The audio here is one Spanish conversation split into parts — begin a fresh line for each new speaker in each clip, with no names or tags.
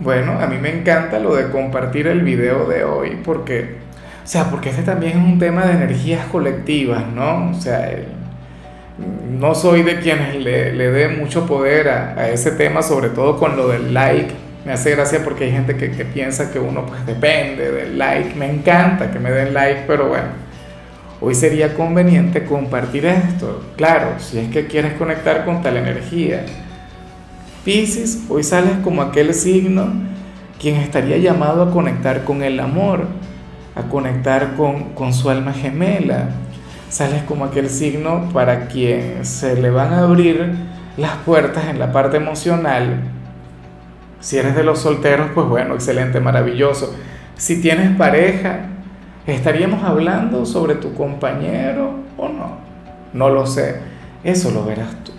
Bueno, a mí me encanta lo de compartir el video de hoy porque, o sea, porque este también es un tema de energías colectivas, ¿no? O sea, no soy de quienes le, le dé mucho poder a, a, ese tema, sobre todo con lo del like. Me hace gracia porque hay gente que, que piensa que uno pues depende del like. Me encanta que me den like, pero bueno, hoy sería conveniente compartir esto. Claro, si es que quieres conectar con tal energía Hoy sales como aquel signo quien estaría llamado a conectar con el amor, a conectar con, con su alma gemela. Sales como aquel signo para quien se le van a abrir las puertas en la parte emocional. Si eres de los solteros, pues bueno, excelente, maravilloso. Si tienes pareja, ¿estaríamos hablando sobre tu compañero o no? No lo sé. Eso lo verás tú.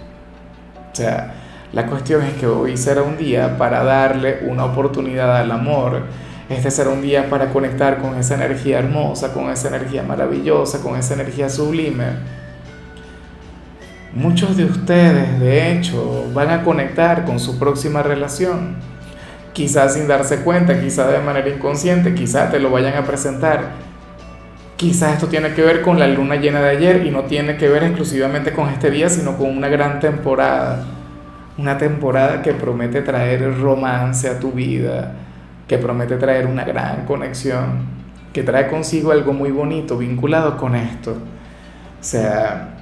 O sea, la cuestión es que hoy será un día para darle una oportunidad al amor. Este será un día para conectar con esa energía hermosa, con esa energía maravillosa, con esa energía sublime. Muchos de ustedes, de hecho, van a conectar con su próxima relación. Quizás sin darse cuenta, quizás de manera inconsciente, quizás te lo vayan a presentar. Quizás esto tiene que ver con la luna llena de ayer y no tiene que ver exclusivamente con este día, sino con una gran temporada una temporada que promete traer romance a tu vida, que promete traer una gran conexión, que trae consigo algo muy bonito vinculado con esto. O sea,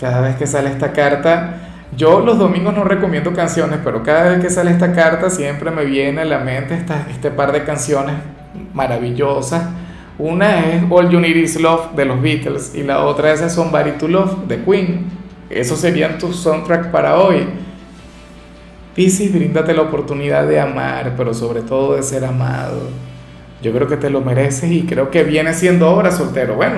cada vez que sale esta carta, yo los domingos no recomiendo canciones, pero cada vez que sale esta carta siempre me viene a la mente esta, este par de canciones maravillosas. Una es All You Need Is Love de los Beatles y la otra es Somebody to Love de Queen. Esos serían tus soundtrack para hoy. Piscis, bríndate la oportunidad de amar, pero sobre todo de ser amado. Yo creo que te lo mereces y creo que viene siendo ahora soltero. Bueno,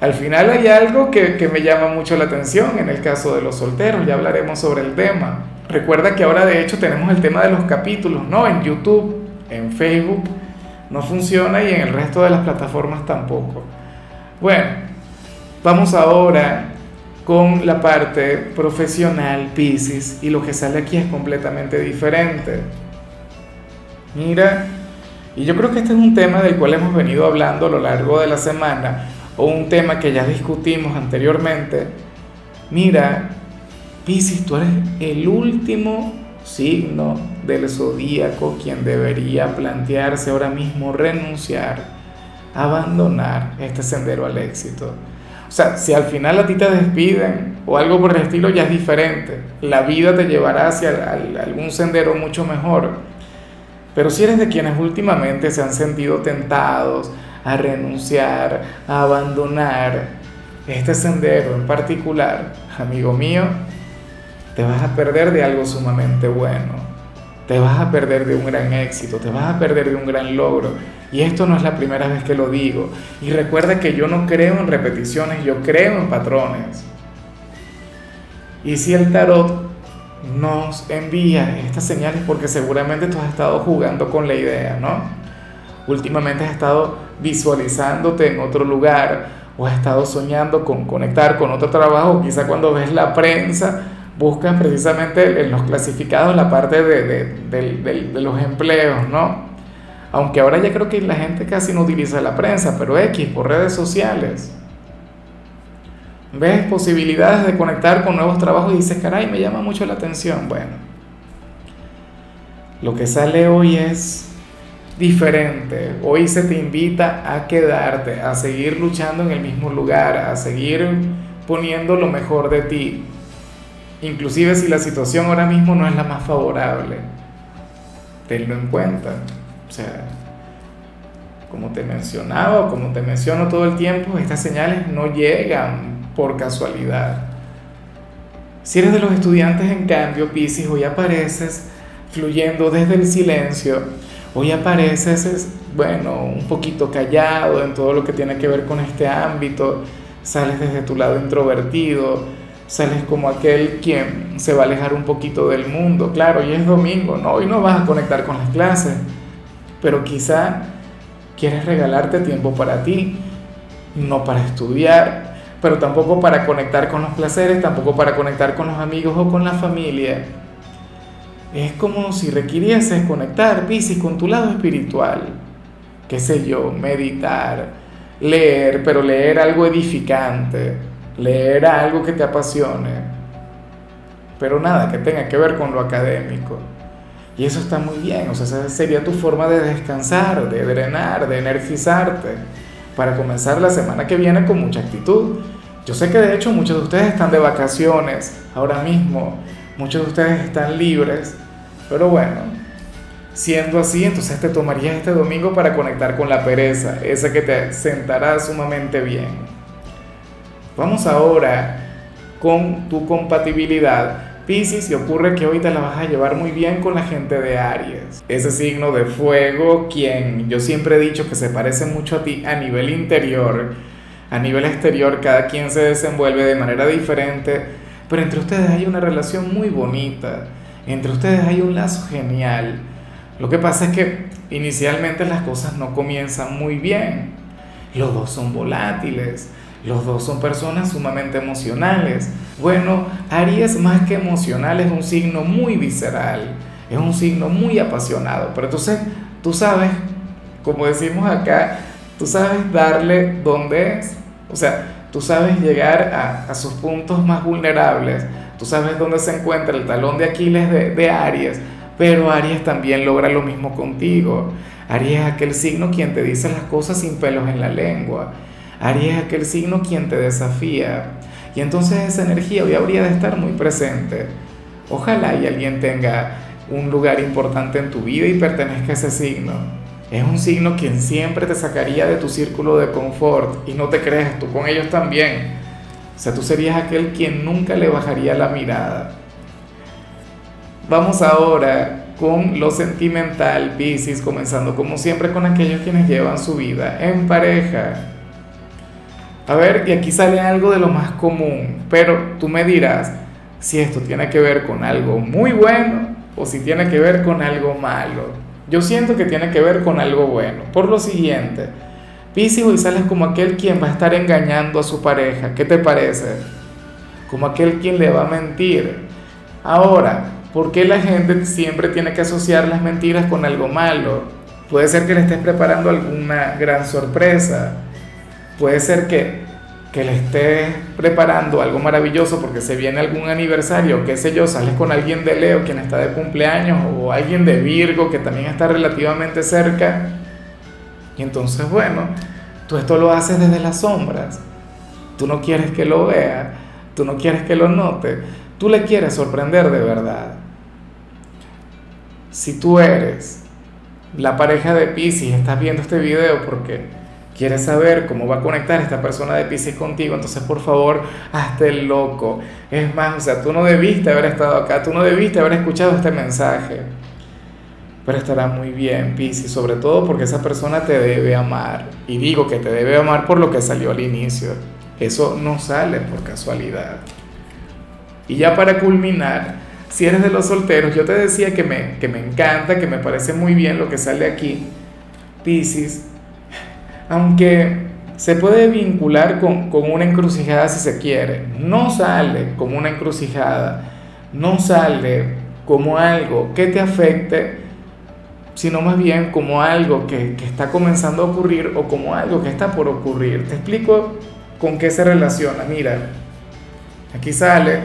al final hay algo que, que, me llama mucho la atención en el caso de los solteros, ya hablaremos sobre el tema. Recuerda que ahora de hecho tenemos el tema de los capítulos, ¿no? En YouTube, en Facebook, no funciona y en el resto de las plataformas tampoco. Bueno, vamos ahora con la parte profesional Pisces y lo que sale aquí es completamente diferente. Mira, y yo creo que este es un tema del cual hemos venido hablando a lo largo de la semana o un tema que ya discutimos anteriormente. Mira, Pisces, tú eres el último signo del zodíaco quien debería plantearse ahora mismo renunciar, abandonar este sendero al éxito. O sea, si al final a ti te despiden o algo por el estilo, ya es diferente. La vida te llevará hacia algún sendero mucho mejor. Pero si eres de quienes últimamente se han sentido tentados a renunciar, a abandonar este sendero en particular, amigo mío, te vas a perder de algo sumamente bueno. Te vas a perder de un gran éxito, te vas a perder de un gran logro. Y esto no es la primera vez que lo digo. Y recuerda que yo no creo en repeticiones, yo creo en patrones. Y si el tarot nos envía estas señales porque seguramente tú has estado jugando con la idea, ¿no? Últimamente has estado visualizándote en otro lugar o has estado soñando con conectar con otro trabajo. Quizá cuando ves la prensa buscas precisamente en los clasificados la parte de, de, de, los empleos, ¿no? Aunque ahora ya creo que la gente casi no utiliza la prensa, pero X, por redes sociales. Ves posibilidades de conectar con nuevos trabajos y dices, caray, me llama mucho la atención. Bueno, lo que sale hoy es diferente. Hoy se te invita a quedarte, a seguir luchando en el mismo lugar, a seguir poniendo lo mejor de ti. Inclusive si la situación ahora mismo no es la más favorable. Tenlo en cuenta. O sea, como te mencionaba, como te menciono todo el tiempo, estas señales no llegan por casualidad. Si eres de los estudiantes, en cambio, Pisces, hoy apareces fluyendo desde el silencio, Hoy apareces, bueno, un poquito callado en todo lo que tiene que ver con este ámbito, sales desde tu lado introvertido, sales como aquel quien se va a alejar un poquito del mundo. Claro, hoy es domingo, no, hoy no vas a conectar con las clases, pero quizá quieres regalarte tiempo para ti, no para estudiar, pero tampoco para conectar con los placeres, tampoco para conectar con los amigos o con la familia. Es como si requirieses conectar, Piscis, con tu lado espiritual. Qué sé yo, meditar, leer, pero leer algo edificante, leer algo que te apasione. Pero nada que tenga que ver con lo académico. Y eso está muy bien, o sea, esa sería tu forma de descansar, de drenar, de energizarte para comenzar la semana que viene con mucha actitud. Yo sé que de hecho muchos de ustedes están de vacaciones ahora mismo, muchos de ustedes están libres, pero bueno, siendo así, entonces te tomarías este domingo para conectar con la pereza, esa que te sentará sumamente bien. Vamos ahora con tu compatibilidad Piscis, y ocurre que hoy te la vas a llevar muy bien con la gente de Aries. Ese signo de fuego, quien yo siempre he dicho que se parece mucho a ti a nivel interior, a nivel exterior, cada quien se desenvuelve de manera diferente, pero entre ustedes hay una relación muy bonita, entre ustedes hay un lazo genial. Lo que pasa es que inicialmente las cosas no comienzan muy bien. Los dos son volátiles, los dos son personas sumamente emocionales. Bueno, Aries más que emocional es un signo muy visceral, es un signo muy apasionado, pero entonces tú sabes, como decimos acá, tú sabes darle donde es, o sea, tú sabes llegar a, sus puntos más vulnerables, tú sabes dónde se encuentra el talón de Aquiles de, de Aries, pero Aries también logra lo mismo contigo. Aries es aquel signo quien te dice las cosas sin pelos en la lengua. Aries es aquel signo quien te desafía. Y entonces esa energía hoy habría de estar muy presente. Ojalá y alguien tenga un lugar importante en tu vida y pertenezca a ese signo. Es un signo quien siempre te sacaría de tu círculo de confort y no te crees, tú con ellos también. O sea, tú serías aquel quien nunca le bajaría la mirada. Vamos ahora con lo sentimental, Pisces, comenzando como siempre con aquellos quienes llevan su vida en pareja. A ver, y aquí sale algo de lo más común, pero tú me dirás si esto tiene que ver con algo muy bueno o si tiene que ver con algo malo. Yo siento que tiene que ver con algo bueno. Por lo siguiente, Piscis hoy sales como aquel quien va a estar engañando a su pareja. ¿Qué te parece? Como aquel quien le va a mentir. Ahora, ¿por qué la gente siempre tiene que asociar las mentiras con algo malo? Puede ser que le estés preparando alguna gran sorpresa puede ser que, que le estés preparando algo maravilloso porque se viene algún aniversario, qué sé yo, sales con alguien de Leo quien está de cumpleaños o alguien de Virgo que también está relativamente cerca. Y entonces, bueno, tú esto lo haces desde las sombras. Tú no quieres que lo vea, tú no quieres que lo note, tú le quieres sorprender de verdad. Si tú eres la pareja de Pisces, estás viendo este video porque quieres saber cómo va a conectar esta persona de Pisces contigo, entonces por favor, hazte el loco. Es más, o sea, tú no debiste haber estado acá, tú no debiste haber escuchado este mensaje. Pero estará muy bien, Pisces, sobre todo porque esa persona te debe amar. Y digo que te debe amar por lo que salió al inicio. Eso no sale por casualidad. Y ya para culminar, si eres de los solteros, yo te decía que me, que me encanta, que me parece muy bien lo que sale aquí. Pisces, aunque se puede vincular con, una encrucijada si se quiere, no sale como una encrucijada, no sale como algo que te afecte, sino más bien como algo que, que está comenzando a ocurrir o como algo que está por ocurrir. Te explico con qué se relaciona. Mira, aquí sale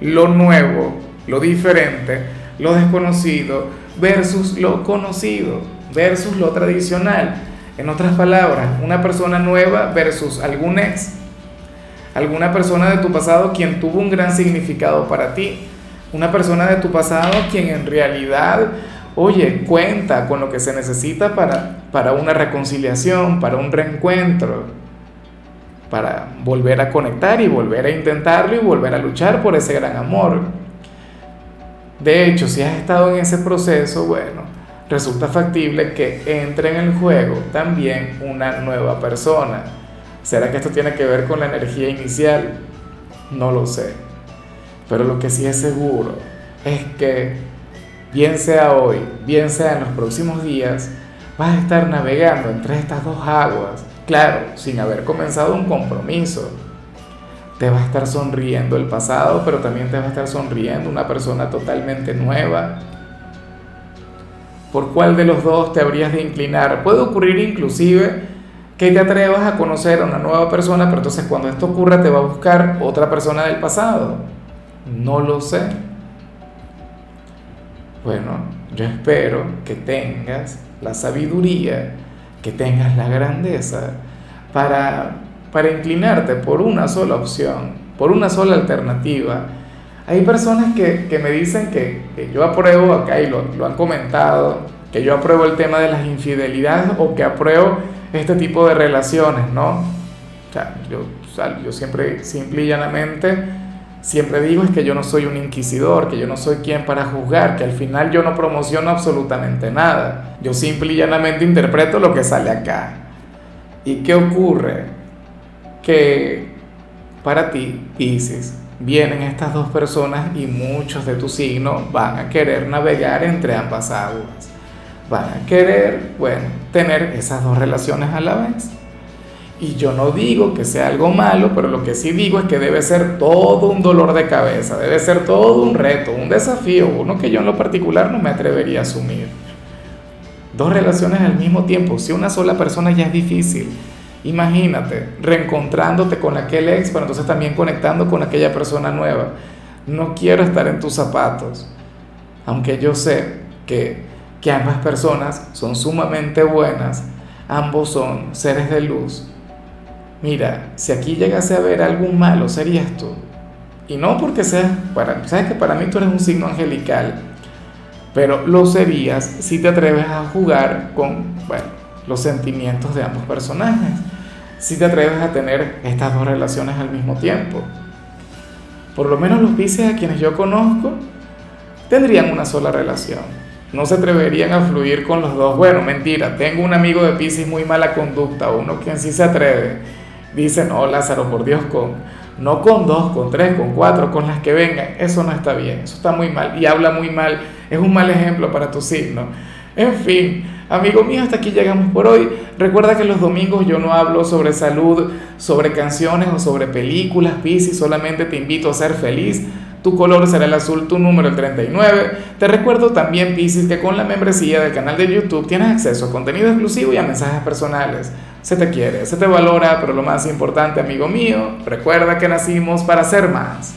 lo nuevo, lo diferente, lo desconocido versus lo conocido, versus lo tradicional. En otras palabras, una persona nueva versus algún ex, alguna persona de tu pasado quien tuvo un gran significado para ti, una persona de tu pasado quien en realidad, oye, cuenta con lo que se necesita para, para una reconciliación, para un reencuentro, para volver a conectar y volver a intentarlo y volver a luchar por ese gran amor. De hecho, si has estado en ese proceso, bueno, resulta factible que entre en el juego también una nueva persona. ¿Será que esto tiene que ver con la energía inicial? No lo sé. Pero lo que sí es seguro es que, bien sea hoy, bien sea en los próximos días, vas a estar navegando entre estas dos aguas. Claro, sin haber comenzado un compromiso. Te va a estar sonriendo el pasado, pero también te va a estar sonriendo una persona totalmente nueva. ¿Por cuál de los dos te habrías de inclinar? Puede ocurrir inclusive que te atrevas a conocer a una nueva persona, pero entonces cuando esto ocurra te va a buscar otra persona del pasado. No lo sé. Bueno, yo espero que tengas la sabiduría, que tengas la grandeza para, para inclinarte por una sola opción, por una sola alternativa. Hay personas que, me dicen que, yo apruebo, acá y lo, han comentado, que yo apruebo el tema de las infidelidades o que apruebo este tipo de relaciones, ¿no? O sea, yo, yo siempre, simple y llanamente, siempre digo es que yo no soy un inquisidor, que yo no soy quien para juzgar, que al final yo no promociono absolutamente nada. Yo simple y llanamente interpreto lo que sale acá. ¿Y qué ocurre? Que para ti, Pisces, vienen estas dos personas y muchos de tu signo van a querer navegar entre ambas aguas van a querer, bueno, tener esas dos relaciones a la vez. Y yo no digo que sea algo malo, pero lo que sí digo es que debe ser todo un dolor de cabeza, debe ser todo un reto, un desafío, uno que yo en lo particular no me atrevería a asumir. Dos relaciones al mismo tiempo, si una sola persona ya es difícil, imagínate, reencontrándote con aquel ex, pero entonces también conectando con aquella persona nueva. No quiero estar en tus zapatos, aunque yo sé que que ambas personas son sumamente buenas, ambos son seres de luz. Mira, si aquí llegase a haber algún malo, serías tú. Y no porque seas, para, sabes que para mí tú eres un signo angelical, pero lo serías si te atreves a jugar con, bueno, los sentimientos de ambos personajes, si te atreves a tener estas dos relaciones al mismo tiempo. Por lo menos los Pisces a quienes yo conozco tendrían una sola relación no se atreverían a fluir con los dos. Bueno, mentira, tengo un amigo de Pisces muy mala conducta, uno que sí se atreve. Dice, no, Lázaro, por Dios, con, no con dos, con tres, con cuatro, con las que vengan. Eso no está bien, eso está muy mal y habla muy mal. Es un mal ejemplo para tu signo. En fin, amigo mío, hasta aquí llegamos por hoy. Recuerda que los domingos yo no hablo sobre salud, sobre canciones o sobre películas, Pisces, solamente te invito a ser feliz tu color será el azul, tu número el 39. Te recuerdo también, Pisces, que con la membresía del canal de YouTube tienes acceso a contenido exclusivo y a mensajes personales. Se te quiere, se te valora, pero lo más importante, amigo mío, recuerda que nacimos para ser más.